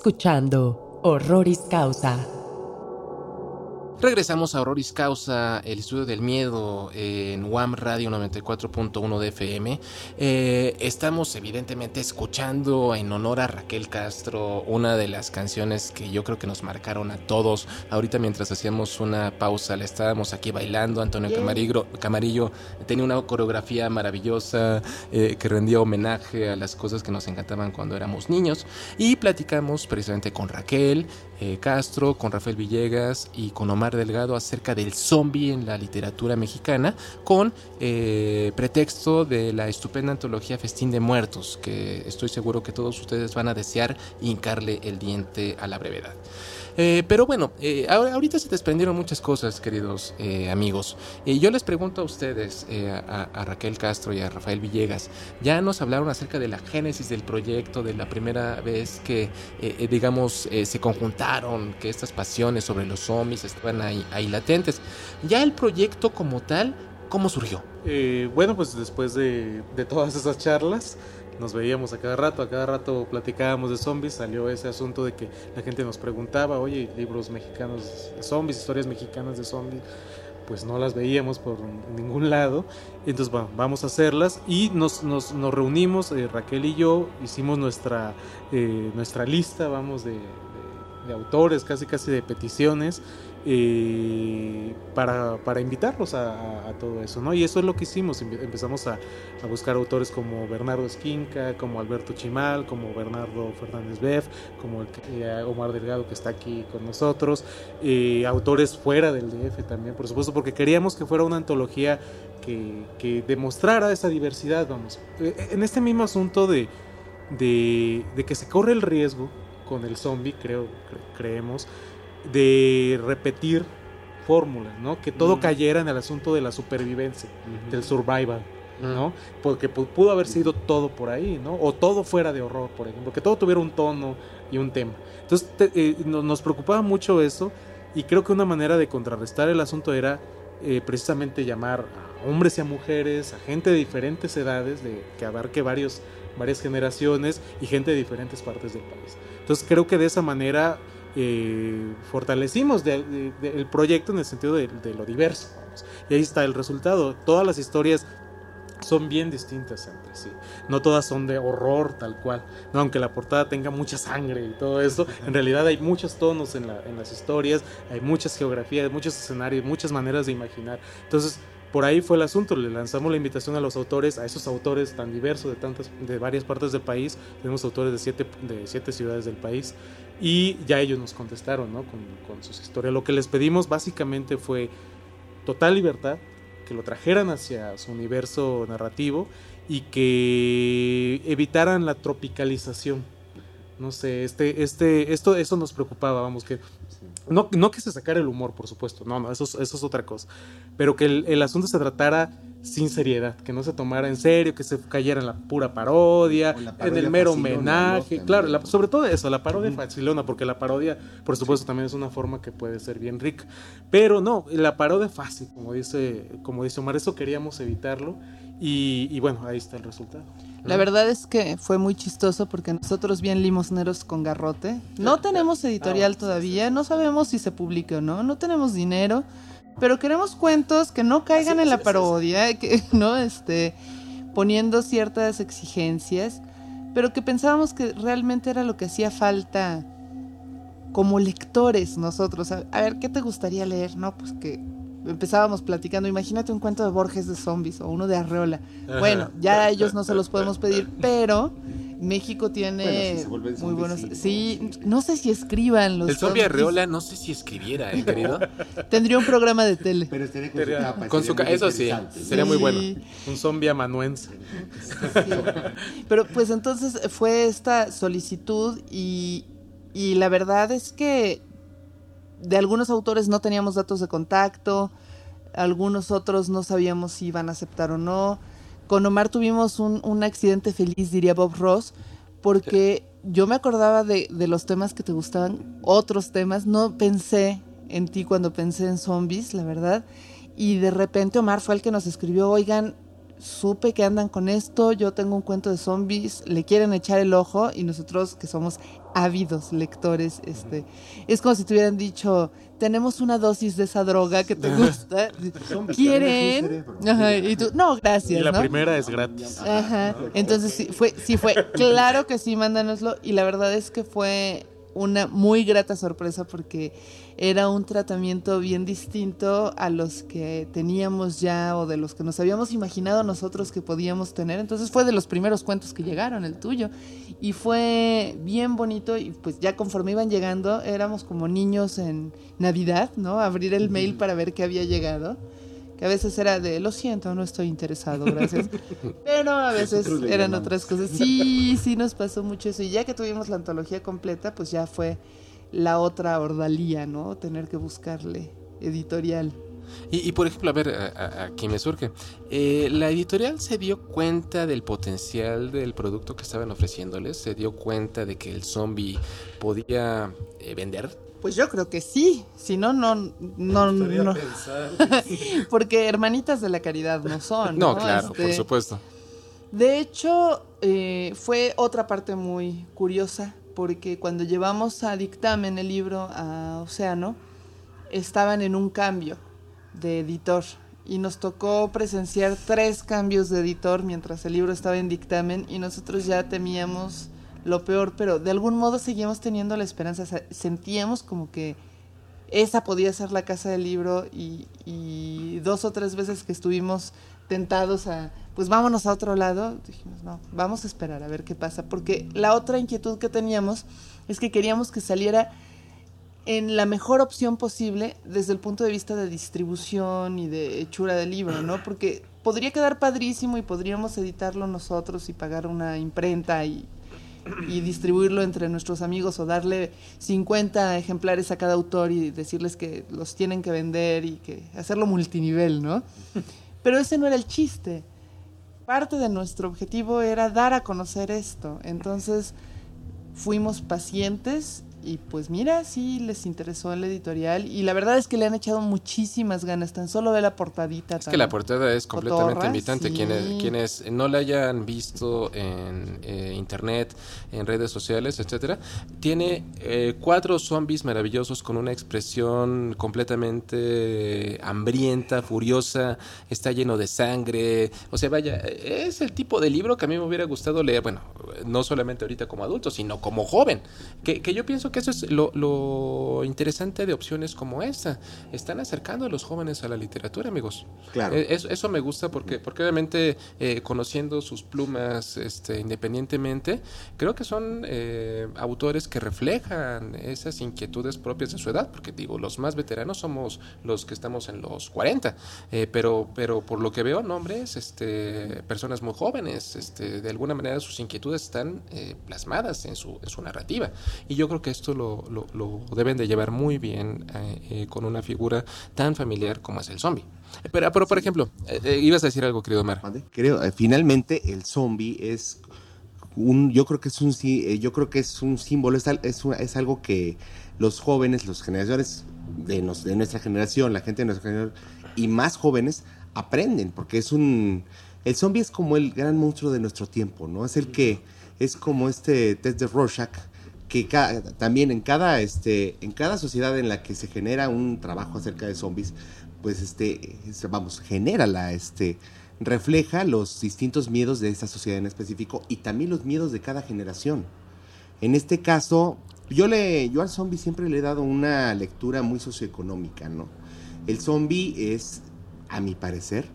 Escuchando Horroris Causa. Regresamos a Horroris Causa, el estudio del miedo en WAM Radio 94.1 de FM. Eh, estamos evidentemente escuchando en honor a Raquel Castro una de las canciones que yo creo que nos marcaron a todos. Ahorita mientras hacíamos una pausa la estábamos aquí bailando. Antonio Camarillo tenía una coreografía maravillosa eh, que rendía homenaje a las cosas que nos encantaban cuando éramos niños. Y platicamos precisamente con Raquel eh, Castro, con Rafael Villegas y con Omar Delgado acerca del zombie en la literatura mexicana, con eh, pretexto de la estupenda antología Festín de Muertos, que estoy seguro que todos ustedes van a desear hincarle el diente a la brevedad. Eh, pero bueno, eh, ahorita se desprendieron muchas cosas, queridos eh, amigos. Y yo les pregunto a ustedes, eh, a, a Raquel Castro y a Rafael Villegas, ya nos hablaron acerca de la génesis del proyecto, de la primera vez que, eh, eh, digamos, eh, se conjuntaron, que estas pasiones sobre los zombies estaban ahí, latentes. Ya el proyecto como tal, ¿cómo surgió? Eh, bueno, pues después de, de todas esas charlas, nos veíamos a cada rato, a cada rato platicábamos de zombies, salió ese asunto de que la gente nos preguntaba, oye, libros mexicanos de zombies, historias mexicanas de zombies. pues no las veíamos por ningún lado. Entonces, bueno, vamos a hacerlas y nos, nos, nos reunimos, eh, Raquel y yo, hicimos nuestra, eh, nuestra lista, vamos, de, autores, casi casi de peticiones, eh, para, para invitarlos a, todo eso, ¿no? Y eso es lo que hicimos, empe- empezamos a, buscar autores como Bernardo Esquinca, como Alberto Chimal, como Bernardo Fernández Beff, como el eh, Omar Delgado que está aquí con nosotros, eh, autores fuera del DF también, por supuesto, porque queríamos que fuera una antología que, que demostrara esa diversidad, vamos. Eh, En este mismo asunto de, de, de que se corre el riesgo con el zombie, creo, cre- creemos, de repetir fórmulas, ¿no? Que todo Mm. cayera en el asunto de la supervivencia, del survival, ¿no? Porque pu- pudo haber sido todo por ahí, ¿no? O todo fuera de horror, por ejemplo, que todo tuviera un tono y un tema. Entonces te- eh, no- nos preocupaba mucho eso y creo que una manera de contrarrestar el asunto era eh, precisamente llamar a hombres y a mujeres, a gente de diferentes edades, de, que abarque varios, varias generaciones y gente de diferentes partes del país. Entonces creo que de esa manera eh, fortalecimos de- de- de- el proyecto en el sentido de, lo diverso. Y ahí está el resultado. Todas las historias son bien distintas entre sí. No todas son de horror tal cual. No, aunque la portada tenga mucha sangre y todo eso, en realidad hay muchos tonos en, la- en las historias, hay muchas geografías, muchos escenarios, muchas maneras de imaginar. Entonces, por ahí fue el asunto. Le lanzamos la invitación a los autores, a esos autores tan diversos de tantas, de varias partes del país. Tenemos autores de siete, de siete ciudades del país. Y ya ellos nos contestaron, ¿no? Con, con sus historias. Lo que les pedimos básicamente fue total libertad, que lo trajeran hacia su universo narrativo y que evitaran la tropicalización. No sé, este, este, esto, eso nos preocupaba, vamos, que no, no que se sacara el humor, por supuesto, no, no, eso, es- eso es otra cosa, pero que el, el asunto se tratara sin seriedad, que no se tomara en serio, que se cayera en la pura parodia, en el mero homenaje, claro, la- sobre todo eso, la parodia facilona, porque la parodia, por supuesto, también es una forma que puede ser bien rica, pero no, la parodia fácil, como dice, como dice Omar, eso queríamos evitarlo, y, y bueno, ahí está el resultado. La verdad es que fue muy chistoso porque nosotros bien limosneros con garrote. No tenemos editorial todavía, no sabemos si se publique o no, no tenemos dinero, pero queremos cuentos que no caigan en la parodia, que no este poniendo ciertas exigencias, pero que pensábamos que realmente era lo que hacía falta como lectores nosotros. A, a ver, ¿qué te gustaría leer? No, pues que empezábamos platicando, imagínate un cuento de Borges de zombies o uno de Arreola. Bueno, ya a ellos no se los podemos pedir, pero México tiene Bueno, si se vuelven muy zombies, buenos. sí. Sí, no sé si escriban los. El zombie zombies. Arreola no sé si escribiera, ¿eh, querido? Tendría un programa de tele. Pero estaría con Sería- su capa. con su ca- eso sí, sería muy bueno. Un zombie amanuense. Pero pues entonces fue esta solicitud y, y la verdad es que de algunos autores no teníamos datos de contacto, algunos otros no sabíamos si iban a aceptar o no. Con Omar tuvimos un, un accidente feliz, diría Bob Ross, porque yo me acordaba de, de los temas que te gustaban, otros temas, no pensé en ti cuando pensé en zombies, la verdad. Y de repente Omar fue el que nos escribió, oigan, supe que andan con esto, yo tengo un cuento de zombies, le quieren echar el ojo y nosotros que somos ávidos lectores, este, es como si te hubieran dicho, tenemos una dosis de esa droga que te gusta, ¿quieren? Ajá, y tú, no, gracias, Y la ¿no? primera es gratis. Ajá. Entonces sí fue, sí fue, claro que sí, mándanoslo. Y la verdad es que fue una muy grata sorpresa porque era un tratamiento bien distinto a los que teníamos ya o de los que nos habíamos imaginado nosotros que podíamos tener. Entonces fue de los primeros cuentos que llegaron, el tuyo. Y fue bien bonito y pues ya conforme iban llegando éramos como niños en Navidad, ¿no? Abrir el mail para ver qué había llegado. Que a veces era de, lo siento, no estoy interesado, gracias. Pero a veces eran otras cosas. Sí, sí nos pasó mucho eso. Y ya que tuvimos la antología completa, pues ya fue la otra ordalía, ¿no? Tener que buscarle editorial. Y, y, por ejemplo, a ver, a- a- aquí me surge. Eh, ¿La editorial se dio cuenta del potencial del producto que estaban ofreciéndoles? ¿Se dio cuenta de que el zombie podía eh, vender? Pues yo creo que sí. Si no, no, no, no. Porque hermanitas de la caridad no son. No, No, claro, Este, por supuesto. De hecho, eh, fue otra parte muy curiosa, porque cuando llevamos a dictamen el libro a Océano, estaban en un cambio, de editor y nos tocó presenciar tres cambios de editor mientras el libro estaba en dictamen y nosotros ya temíamos lo peor, pero de algún modo seguíamos teniendo la esperanza, sentíamos como que esa podía ser la casa del libro y, y dos o tres veces que estuvimos tentados a, pues vámonos a otro lado, dijimos, no, vamos a esperar a ver qué pasa, porque la otra inquietud que teníamos es que queríamos que saliera en la mejor opción posible desde el punto de vista de distribución y de hechura del libro, ¿no? Porque podría quedar padrísimo y podríamos editarlo nosotros y pagar una imprenta y, y distribuirlo entre nuestros amigos o darle 50 ejemplares a cada autor y decirles que los tienen que vender y que hacerlo multinivel, ¿no? Pero ese no era el chiste. Parte de nuestro objetivo era dar a conocer esto. Entonces fuimos pacientes y pues mira, sí les interesó el editorial y la verdad es que le han echado muchísimas ganas. Tan solo ve la portadita. Es que la portada es completamente invitante. Quienes, quienes no la hayan visto en eh, internet, en redes sociales, etcétera, tiene eh, cuatro zombies maravillosos con una expresión completamente hambrienta, furiosa, está lleno de sangre. O sea, vaya, es el tipo de libro que a mí me hubiera gustado leer, bueno, no solamente ahorita como adulto, sino como joven. Que, que yo pienso que eso es lo, lo interesante de opciones como esta. Están acercando a los jóvenes a la literatura, amigos. Claro. Eh, Eso, eso me gusta porque, porque obviamente eh, conociendo sus plumas este, independientemente, creo que son eh, autores que reflejan esas inquietudes propias de su edad, porque digo, los más veteranos somos los que estamos en los 40, eh, pero, pero por lo que veo, nombres, este, personas muy jóvenes, este, de alguna manera sus inquietudes están eh, plasmadas en su, en su narrativa. Y yo creo que esto lo, lo, lo deben de llevar muy bien eh, eh, con una figura tan familiar como es el zombie. Pero, pero por ejemplo, eh, eh, ibas a decir algo, querido Mar. Creo, eh, finalmente el zombie es un, yo creo que es un, sí- eh, yo creo que es un símbolo, es, al- es, un- es algo que los jóvenes, los generaciones de, nos- de nuestra generación, la gente de nuestra generación y más jóvenes aprenden, porque es un, el zombie es como el gran monstruo de nuestro tiempo, ¿no? Es el que, es como este test de Rorschach, que también en cada, este, en cada sociedad en la que se genera un trabajo acerca de zombies, pues este, es- vamos, genera la, este, refleja los distintos miedos de esta sociedad en específico y también los miedos de cada generación. En este caso, yo le, yo al zombie siempre le he dado una lectura muy socioeconómica, ¿no? El zombie es, a mi parecer,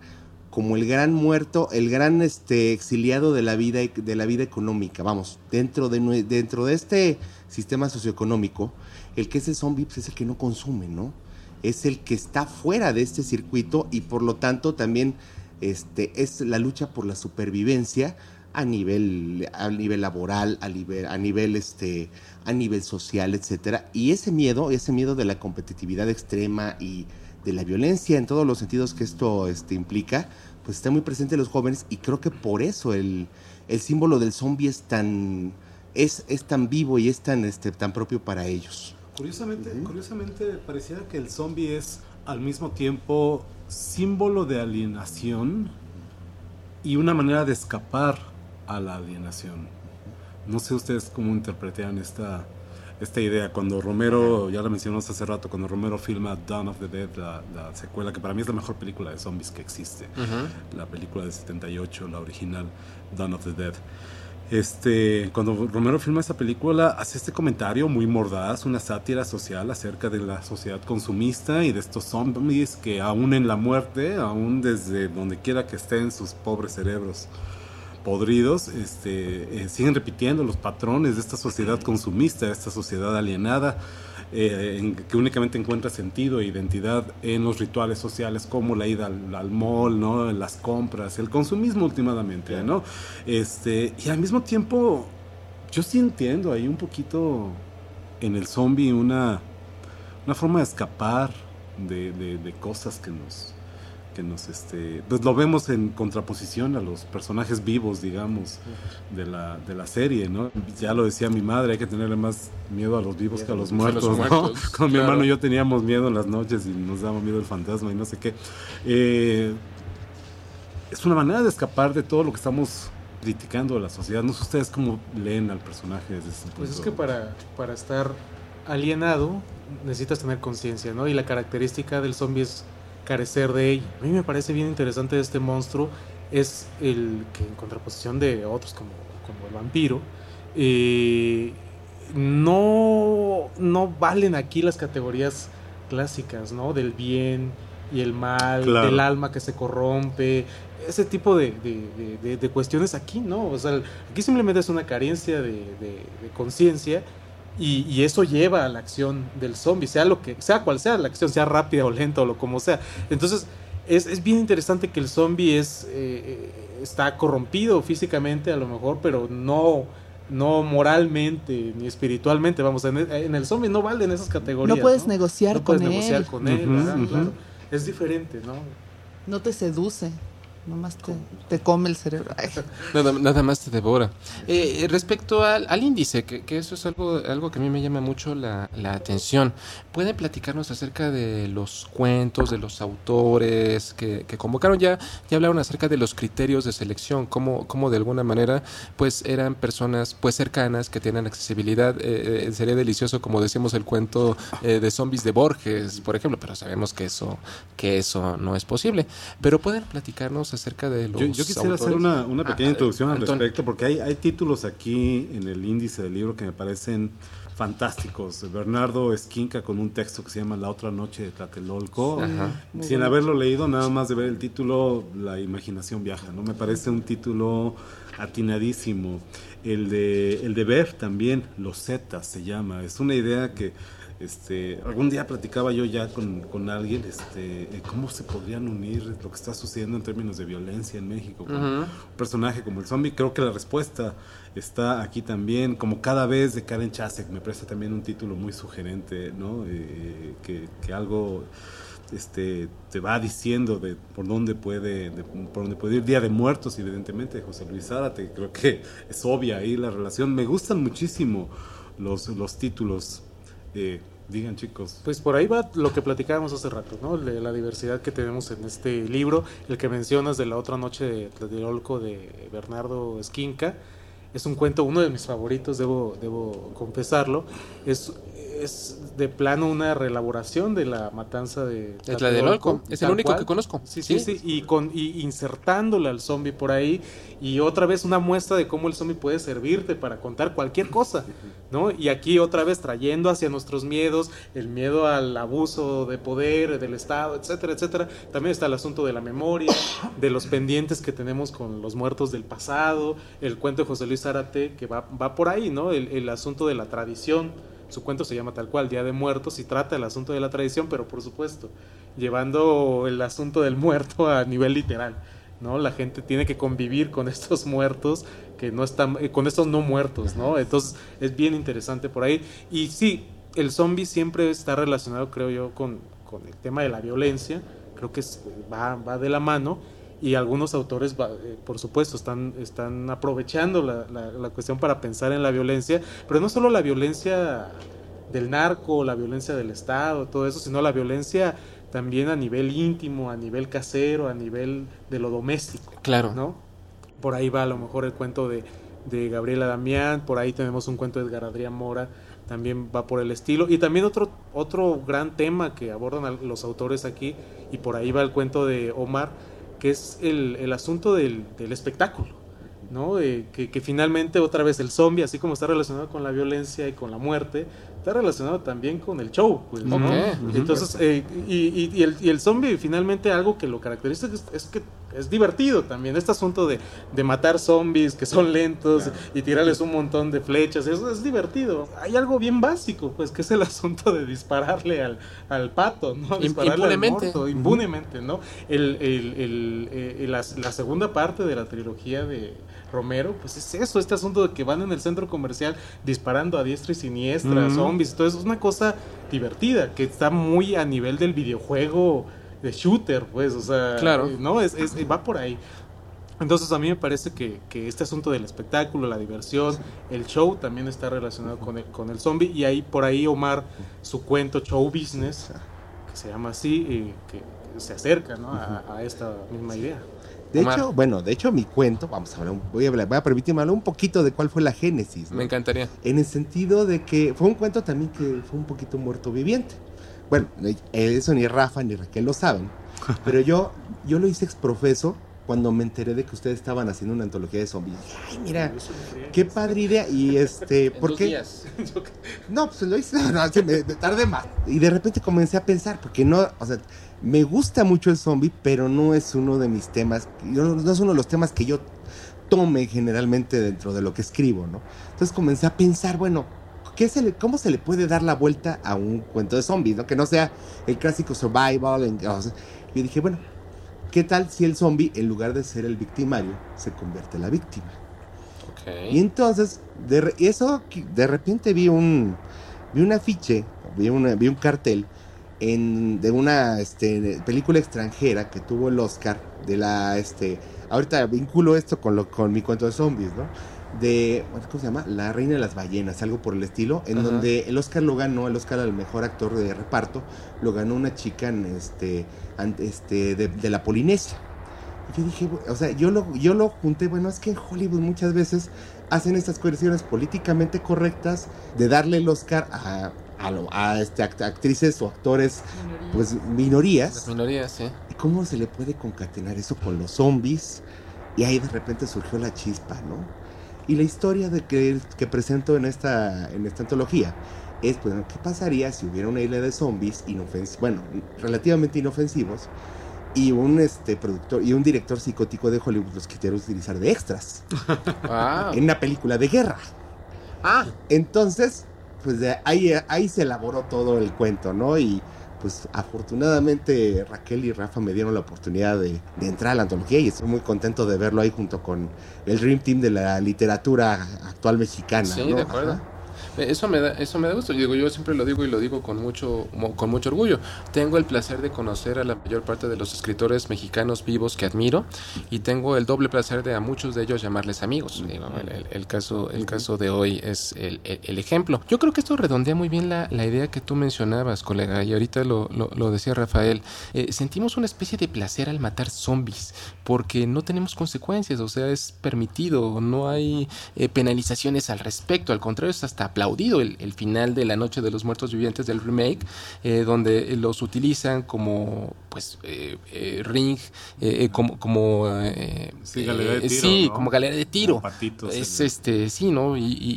como el gran muerto, el gran este, exiliado de la vida, de la vida económica. Vamos, dentro de, dentro de este sistema socioeconómico, el que es el zombie pues, es el que no consume, ¿no? Es el que está fuera de este circuito y por lo tanto también este, es la lucha por la supervivencia a nivel, a nivel laboral, a nivel, a nivel, este, a nivel social, etcétera. Y ese miedo, ese miedo de la competitividad extrema y de la violencia en todos los sentidos que esto este, implica, pues está muy presente en los jóvenes y creo que por eso el, el símbolo del zombie es tan, es, es tan vivo y es tan, este, tan propio para ellos. Curiosamente, curiosamente pareciera que el zombie es al mismo tiempo símbolo de alienación y una manera de escapar a la alienación. No sé ustedes cómo interpretan esta, esta idea. Cuando Romero, ya la mencionamos hace rato, cuando Romero filma Dawn of the Dead, la, la secuela, que para mí es la mejor película de zombies que existe, la película de 78, la original Dawn of the Dead. Este, cuando Romero filma esa película, hace este comentario muy mordaz, una sátira social acerca de la sociedad consumista y de estos zombies que aún en la muerte, aún desde donde quiera que estén sus pobres cerebros podridos, este, eh, siguen repitiendo los patrones de esta sociedad consumista, de esta sociedad alienada, eh, en que únicamente encuentra sentido e identidad en los rituales sociales como la ida al, al mall, ¿no? Las compras, el consumismo últimamente, ¿no? Este, y al mismo tiempo, yo sí entiendo ahí un poquito en el zombie una, una forma de escapar de, de- de cosas que nos que nos este pues lo vemos en contraposición a los personajes vivos digamos de la, de la serie no ya lo decía mi madre hay que tenerle más miedo a los vivos que a los A los muertos, ¿no? muertos, con mi hermano y yo teníamos miedo en las noches y nos daba miedo el fantasma y no sé qué Eh, es una manera de escapar de todo lo que estamos criticando de la sociedad no sé ustedes cómo leen al personaje desde ese Pues es punto. que para, para estar alienado necesitas tener conciencia, ¿no? Y la característica del zombie es carecer de ella. A mí me parece bien interesante este monstruo es el que en contraposición de otros como, como el vampiro, eh, no, no valen aquí las categorías clásicas, ¿no? Del bien y el mal, Claro. del alma que se corrompe, ese tipo de, de- de- de- cuestiones aquí, ¿no? O sea, aquí simplemente es una carencia de conciencia y, y eso lleva a la acción del zombie, sea lo que, sea cual sea la acción, sea rápida o lenta o lo como sea. Entonces, es, es bien interesante que el zombie es, eh, está corrompido físicamente a lo mejor, pero no, no moralmente ni espiritualmente. Vamos, en el, en el zombie no valen esas categorías. No puedes negociar No puedes con negociar él. con él, claro. Es diferente, ¿no? No te seduce. Nomás te, te come el cerebro. Nada, nada más te devora. Eh, respecto al, al índice, que, que eso es algo, algo que a mí me llama mucho la, la atención. ¿Pueden platicarnos acerca de los cuentos, de los autores que, que convocaron? Ya, ya hablaron acerca de los criterios de selección, cómo, cómo de alguna manera pues eran personas pues cercanas que tienen accesibilidad. Eh, eh, sería delicioso, como decíamos, el cuento eh, de zombies de Borges, por ejemplo, pero sabemos que eso, que eso no es posible. Pero pueden platicarnos acerca de los Yo, yo quisiera hacer una, una pequeña Ah, introducción al Antonio. respecto, porque hay, hay títulos aquí en el índice del libro que me parecen fantásticos. Bernardo Esquinca con un texto que se llama La otra noche de Tlatelolco. Ajá. Sin haberlo leído, nada más de ver el título, la imaginación viaja. ¿no? Me parece un título atinadísimo. El de, el de Bev también, Los Zetas se llama. Es una idea que este, algún día platicaba yo ya con, con alguien, este, cómo se podrían unir lo que está sucediendo en términos de violencia en México con un personaje como el zombie. Creo que la respuesta está aquí también, como cada vez de Karen Chasek, me parece también un título muy sugerente, ¿no? Eh, que, que algo este te va diciendo de por dónde puede de- por dónde puede ir Día de Muertos evidentemente de José Luis Zárate creo que es obvia ahí la relación me gustan muchísimo los los títulos Eh, digan chicos. Pues por ahí va lo que platicábamos hace rato, ¿no? La diversidad que tenemos en este libro, el que mencionas de la otra noche de Tlatelolco de Bernardo Esquinca, es un cuento, uno de mis favoritos, debo, debo confesarlo, es, es de plano una reelaboración de la matanza de De Tlatelolco, es el único que conozco. Sí, sí, sí, y, con, y insertándole al zombie por ahí, y otra vez una muestra de cómo el zombie puede servirte para contar cualquier cosa, ¿no? Y aquí otra vez trayendo hacia nuestros miedos, el miedo al abuso de poder, del Estado, etcétera, etcétera. También está el asunto de la memoria, de los pendientes que tenemos con los muertos del pasado, el cuento de José Luis Zárate, que va, va por ahí, ¿no? El, el asunto de la tradición. Su cuento se llama tal cual, Día de Muertos, y trata el asunto de la tradición, pero por supuesto, llevando el asunto del muerto a nivel literal. ¿no? La gente tiene que convivir con estos muertos que no están, eh, con estos no muertos, ¿no? Entonces es bien interesante por ahí. Y sí, el zombie siempre está relacionado, creo yo, con, con el tema de la violencia. Creo que es- va, va de la mano. Y algunos autores, eh, por supuesto, están, están aprovechando la, la- la cuestión para pensar en la violencia, pero no solo la violencia del narco, la violencia del Estado, todo eso, sino la violencia también a nivel íntimo, a nivel casero, a nivel de lo doméstico. Claro. ¿no? Por ahí va a lo mejor el cuento de, de Gabriela Damián, por ahí tenemos un cuento de Edgar Adrián Mora, también va por el estilo. Y también otro, otro gran tema que abordan los autores aquí, y por ahí va el cuento de Omar, que es el, el asunto del, del espectáculo. ¿no? Eh, que, que finalmente otra vez el zombie, así como está relacionado con la violencia y con la muerte, está relacionado también con el show. Pues, ¿no? Entonces, eh, y, y- y el, y el zombie finalmente algo que lo caracteriza es, es que es divertido también, este asunto de, de matar zombies que son lentos y tirarles un montón de flechas, eso es divertido. Hay algo bien básico, pues, que es el asunto de dispararle al, al pato, ¿no? Dispararle impunemente. al morto, impunemente, ¿no? El, el- el- eh, la, la segunda parte de la trilogía de Romero, pues es eso, este asunto de que van en el centro comercial disparando a diestra y siniestra, Ujú. zombies, todo eso es una cosa divertida, que está muy a nivel del videojuego de shooter, pues, o sea, Claro. eh, no, es, es- va por ahí. Entonces a mí me parece que, que este asunto del espectáculo, la diversión, el show también está relacionado con el, con el zombie y ahí por ahí Omar, su cuento Show Business, que se llama así, eh, que se acerca ¿no? a, a esta misma idea. De Omar. hecho, bueno, de hecho mi cuento, vamos a hablar, un- voy a, hablar, voy a permitirme hablar un poquito de cuál fue la génesis. ¿no? Me encantaría. En el sentido de que fue un cuento también que fue un poquito muerto viviente. Bueno, eso ni Rafa ni Raquel lo saben, Pero yo, yo lo hice exprofeso cuando me enteré de que ustedes estaban haciendo una antología de zombies. Dije, Ay, mira, qué padre idea. Y este, ¿por qué? días. No, pues lo hice, no, me, me tardé más. Y de repente comencé a pensar, porque no, o sea, me gusta mucho el zombie, pero no es uno de mis temas, no es uno de los temas que yo tome generalmente dentro de lo que escribo, ¿no? Entonces comencé a pensar, bueno, ¿qué se le, ¿cómo se le puede dar la vuelta a un cuento de zombies, ¿no? Que no sea el clásico survival. en- o sea, yo dije, bueno, ¿qué tal si el zombie, en lugar de ser el victimario, se convierte en la víctima? Y entonces, de re- eso, de repente vi un, vi un afiche, vi, una- vi un cartel en, de una este, película extranjera que tuvo el Oscar de la, este, ahorita vinculo esto con, lo, con mi cuento de zombies, ¿no? De, ¿cómo se llama? La Reina de las Ballenas, algo por el estilo, en Ajá. donde el Oscar lo ganó, el Oscar al mejor actor de reparto, lo ganó una chica en, este, este, de, de la Polinesia. Y yo dije, o sea, yo lo, yo lo junté, bueno, es que en Hollywood muchas veces hacen estas cuestiones políticamente correctas de darle el Oscar a, a, lo- a, este, act- actrices o actores, pues minorías. Las minorías, sí. ¿Y ¿Cómo se le puede concatenar eso con los zombies? Y ahí de repente surgió la chispa, ¿no? Y la historia de que, que presento en esta, en esta antología es, pues, ¿qué pasaría si hubiera una isla de zombies inofensivos, bueno, relativamente inofensivos, y un este productor y un director psicótico de Hollywood los quisiera utilizar de extras Wow. en una película de guerra? Ah, Entonces, pues de ahí, ahí se elaboró todo el cuento, ¿no? Y pues afortunadamente Raquel y Rafa me dieron la oportunidad de, de entrar a la antología y estoy muy contento de verlo ahí junto con el Dream Team de la literatura actual mexicana. Sí, ¿no? de acuerdo. Ajá. Eso me da, eso me da gusto. Yo digo, yo siempre lo digo y lo digo con mucho, con mucho orgullo. Tengo el placer de conocer a la mayor parte de los escritores mexicanos vivos que admiro y tengo el doble placer de a muchos de ellos llamarles amigos. Digo, el, el- el caso, el caso de hoy es el, el- el ejemplo. Yo creo que esto redondea muy bien la, la idea que tú mencionabas, colega, y ahorita lo, lo- lo decía Rafael. Eh, sentimos una especie de placer al matar zombies porque no tenemos consecuencias, o sea, es permitido, no hay eh, penalizaciones al respecto, al contrario, es hasta aplaudido el, el final de La Noche de los Muertos Vivientes del remake, eh, donde los utilizan como, pues, eh, eh, ring, eh, como, como eh, Sí, galera de tiro, sí, ¿no? como galera de tiro. Patitos es este, sí, ¿no? Y, y-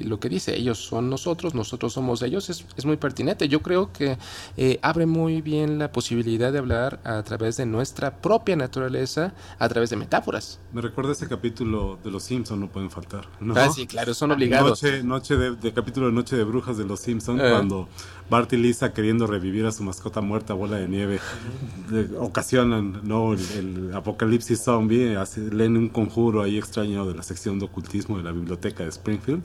y lo que dice, ellos son nosotros, nosotros somos ellos, es, es muy pertinente. Yo creo que eh, abre muy bien la posibilidad de hablar a través de nuestra propia naturaleza, a través de metáforas. Me recuerda ese capítulo de Los Simpson, no pueden faltar. ¿no? Ah, sí, claro, son obligados. Noche, noche de, de capítulo de Noche de Brujas de Los Simpson, Eh. cuando Bart y Lisa queriendo revivir a su mascota muerta, bola de nieve, de- ocasionan no el, el apocalipsis zombie, hace- leen un conjuro ahí extraño de la sección de ocultismo de la biblioteca de Springfield.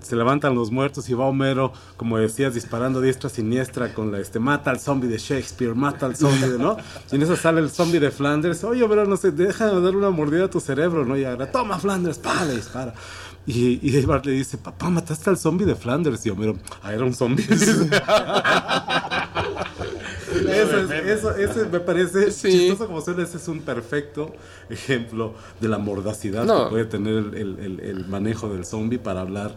Se levantan los muertos y va Homero, como decías, disparando diestra siniestra con la este mata al zombie de Shakespeare, mata al zombie, ¿no? Y en eso sale el zombie de Flanders, oye, Homero, no sé, deja de dar una mordida a tu cerebro, ¿no? Y ahora, toma Flanders, pa, le dispara. Y, y Bart le dice, papá, mataste al zombie de Flanders. Y Homero, ah, era un zombie. eso, es- eso, eso me parece Sí. chistoso como suena. Ese es un perfecto ejemplo de la mordacidad No. que puede tener el- el manejo del zombie para hablar,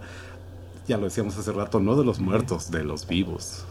ya lo decíamos hace rato, no de los muertos, de los vivos.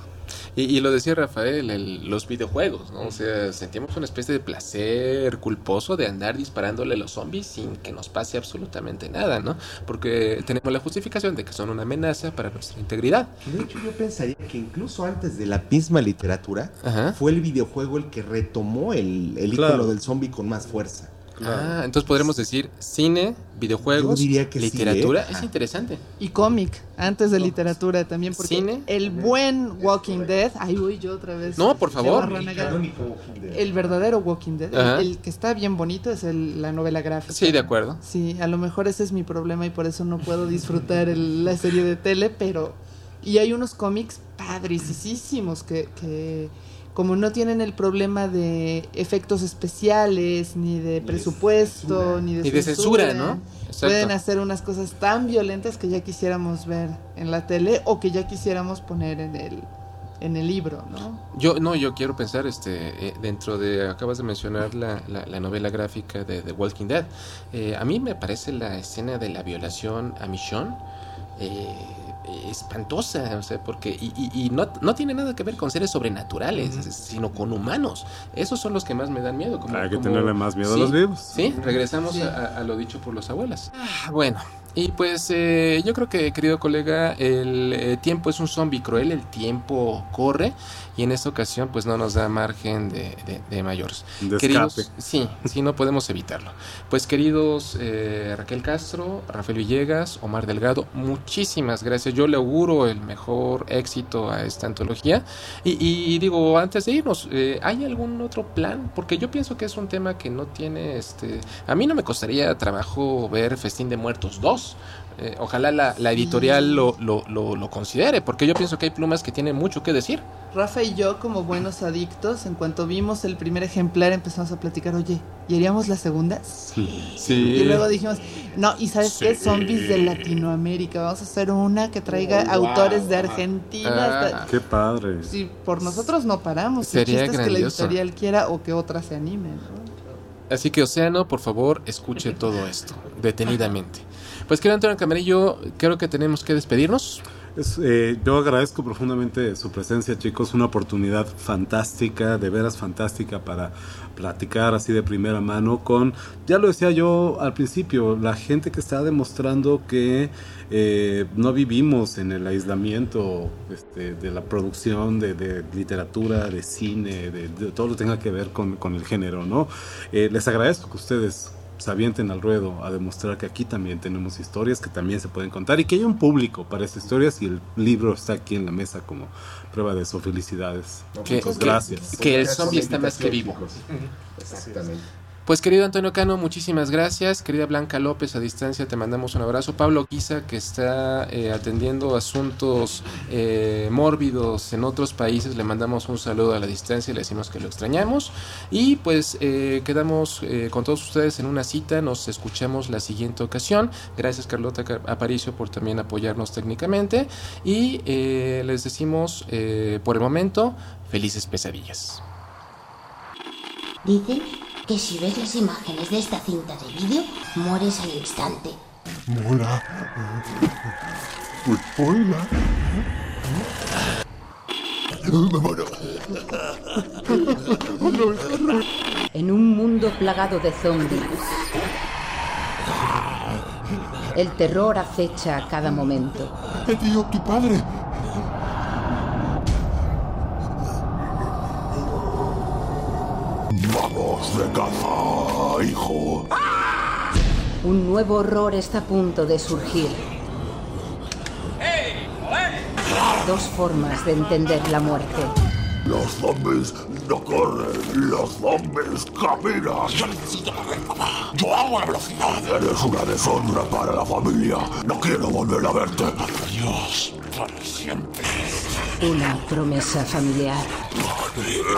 Y, y lo decía Rafael, el- los videojuegos, ¿no? O sea, sentimos una especie de placer culposo de andar disparándole a los zombies sin que nos pase absolutamente nada, ¿no? Porque tenemos la justificación de que son una amenaza para nuestra integridad. De hecho, yo pensaría que incluso antes de la misma literatura, Ajá. fue el videojuego el que retomó el, el Claro. icono del zombie con más fuerza. Ah, entonces podremos decir cine, videojuegos, Yo diría que sí, literatura. ¿eh? Es interesante. Y cómic, antes de literatura también, porque Cine. el buen Walking Dead, ahí voy yo otra vez. No, por favor. El verdadero Walking Dead, el- Ajá. el, que está bien bonito es el- la novela gráfica. Sí, de acuerdo. Sí, a lo mejor ese es mi problema y por eso no puedo disfrutar el- la serie de tele, pero... Y hay unos cómics padricísimos que, que como no tienen el problema de efectos especiales, ni de presupuesto, ni de, Y de censura, ¿no? Exacto. Pueden hacer unas cosas tan violentas que ya quisiéramos ver en la tele o que ya quisiéramos poner en el, en el libro, ¿no? Yo no, yo quiero pensar este eh, dentro de acabas de mencionar la, la- la novela gráfica de The Walking Dead. Eh, a mí me parece la escena de la violación a Michonne eh, espantosa, o sea, porque y, y- y no, no tiene nada que ver con seres sobrenaturales, sino con humanos. Esos son los que más me dan miedo. Como, Hay que como- tenerle más miedo a los vivos. Sí, regresamos Sí. A, a lo dicho por los abuelos. Ah, bueno, y pues eh, yo creo que, querido colega, el eh, tiempo es un zombie cruel, el tiempo corre y en esta ocasión pues no nos da margen de, de- de mayores. De Queridos, sí, sí, no podemos evitarlo. Pues queridos eh, Raquel Castro, Rafael Villegas, Omar Delgado, muchísimas gracias. Yo le auguro el mejor éxito a esta antología. Y, y digo, antes de irnos, eh, ¿hay algún otro plan? Porque yo pienso que es un tema que no tiene, este, a mí no me costaría trabajo ver Festín de Muertos 2. Eh, ojalá la, la editorial lo, lo, lo, lo considere, porque yo pienso que hay plumas que tienen mucho que decir. Rafa y yo, como buenos adictos, en cuanto vimos el primer ejemplar, empezamos a platicar, oye, ¿y haríamos la segunda? Sí. Y luego dijimos, no, ¿y sabes qué? Sí. Zombies de Latinoamérica. Vamos a hacer una que traiga Oh, wow. autores de Argentina. Ah. hasta- Qué padre. Sí, por nosotros no paramos. Sería es que la grandioso. editorial quiera o que otra se anime. ¿no? Así que Océano, por favor, escuche todo esto detenidamente. Pues querido Antonio Camarillo, creo que tenemos que despedirnos. Es, eh, yo agradezco profundamente su presencia, chicos. Una oportunidad fantástica, de veras fantástica para platicar así de primera mano con, ya lo decía yo al principio, la gente que está demostrando que eh, no vivimos en el aislamiento este, de la producción de, literatura, de cine, de, todo lo que tenga que ver con, con el género, ¿no? Eh, les agradezco que ustedes se avienten al ruedo a demostrar que aquí también tenemos historias que también se pueden contar y que hay un público para estas historias y el libro está aquí en la mesa como prueba de eso. Felicidades. Que- Muchas que- gracias. que el zombie está más que vivo. Exactamente. Pues querido Antonio Cano, muchísimas gracias. Querida Blanca López, a distancia te mandamos un abrazo. Pablo Guisa, que está eh, atendiendo asuntos eh, mórbidos en otros países, le mandamos un saludo a la distancia y le decimos que lo extrañamos. Y pues eh, quedamos con todos ustedes en una cita, nos escuchamos la siguiente ocasión. Gracias Carlota Car- Aparicio por también apoyarnos técnicamente. Y les decimos por el momento, felices pesadillas. Dicen que si ves las imágenes de esta cinta de vídeo, mueres al instante. Mola. Pues muero. En un mundo plagado de zombies, el terror acecha a cada momento. Te dio tu padre. Vamos de caza, hijo. Un nuevo horror está a punto de surgir. Dos formas de entender la muerte. Los zombies no corren, los zombies caminan. Yo necesito correr, papá. Yo hago la velocidad. Eres una deshonra para la familia. No quiero volver a verte. Adiós, para siempre. Una promesa familiar.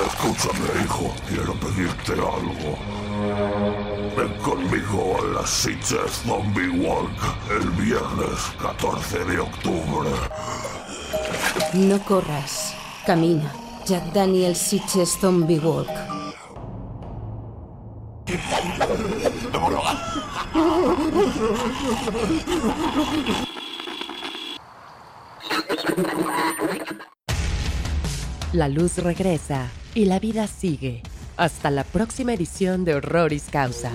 Escúchame, hijo. Quiero pedirte algo. Ven conmigo a las Sitges Zombie Walk el viernes 14 de octubre. No corras. Camina. Jack Daniel Sitches Zombie Walk. La luz regresa y la vida sigue. Hasta la próxima edición de Horroris Causa.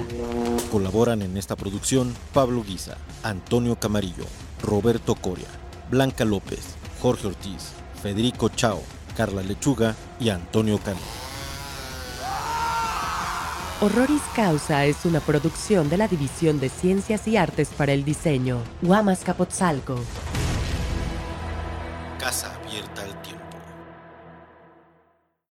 Colaboran en esta producción Pablo Guisa, Antonio Camarillo, Roberto Coria, Blanca López, Jorge Ortiz, Federico Chao, Carla Lechuga y Antonio Cano. Horroris Causa es una producción de la División de Ciencias y Artes para el Diseño, Guamas Capotzalco. Casa abierta al tiempo.